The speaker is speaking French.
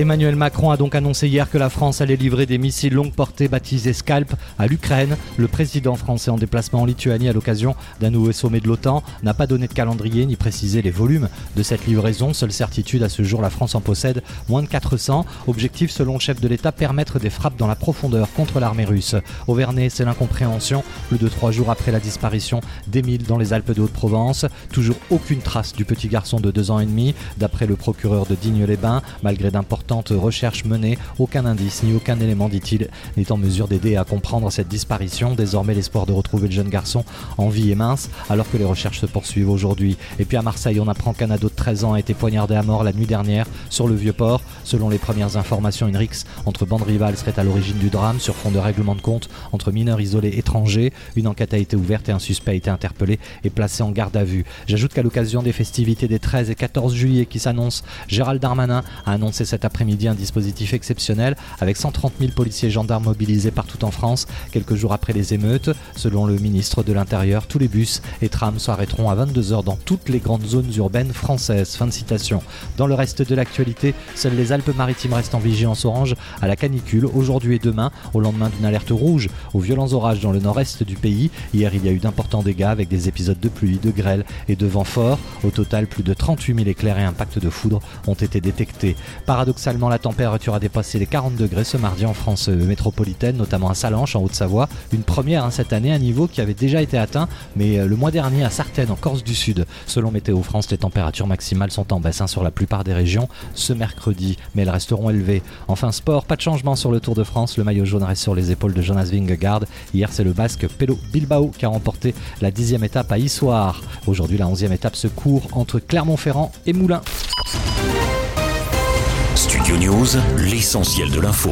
Emmanuel Macron a donc annoncé hier que la France allait livrer des missiles longue portée baptisés Scalp à l'Ukraine. Le président français en déplacement en Lituanie à l'occasion d'un nouveau sommet de l'OTAN n'a pas donné de calendrier ni précisé les volumes de cette livraison. Seule certitude à ce jour, la France en possède moins de 400. Objectif selon le chef de l'État, permettre des frappes dans la profondeur contre l'armée russe. Au Vernet, c'est l'incompréhension. Plus de trois jours après la disparition d'Émile dans les Alpes de Haute-Provence, toujours aucune trace du petit garçon de deux ans et demi. D'après le procureur de Digne-les-Bains, malgré d'importants recherche menée, aucun indice ni aucun élément, dit-il, n'est en mesure d'aider à comprendre cette disparition. Désormais, l'espoir de retrouver le jeune garçon en vie est mince, alors que les recherches se poursuivent aujourd'hui. Et puis à Marseille, on apprend qu'un ado 13 ans a été poignardé à mort la nuit dernière sur le Vieux-Port. Selon les premières informations, une rixe entre bandes rivales serait à l'origine du drame sur fond de règlement de compte entre mineurs isolés étrangers. Une enquête a été ouverte et un suspect a été interpellé et placé en garde à vue. J'ajoute qu'à l'occasion des festivités des 13 et 14 juillet qui s'annoncent, Gérald Darmanin a annoncé cet après-midi un dispositif exceptionnel avec 130 000 policiers et gendarmes mobilisés partout en France quelques jours après les émeutes. Selon le ministre de l'Intérieur, tous les bus et trams s'arrêteront à 22h dans toutes les grandes zones urbaines françaises. Fin de citation. Dans le reste de l'actualité, seules les Alpes-Maritimes restent en vigilance orange à la canicule aujourd'hui et demain au lendemain d'une alerte rouge aux violents orages dans le nord-est du pays. Hier, il y a eu d'importants dégâts avec des épisodes de pluie, de grêle et de vent fort. Au total, plus de 38 000 éclairs et impacts de foudre ont été détectés. Paradoxalement, la température a dépassé les 40 degrés ce mardi en France métropolitaine, notamment à Salanches en Haute-Savoie. Une première hein, cette année, un niveau qui avait déjà été atteint, mais euh, le mois dernier à Sartène en Corse du Sud. Selon Météo France, les températures maximales sont en baisse hein, sur la plupart des régions ce mercredi, mais elles resteront élevées. Enfin sport, pas de changement sur le Tour de France. Le maillot jaune reste sur les épaules de Jonas Vingegaard. Hier, c'est le Basque Pelo Bilbao qui a remporté la dixième étape à Issoire. Aujourd'hui, la onzième étape se court entre Clermont-Ferrand et Moulins. Studio News, l'essentiel de l'info.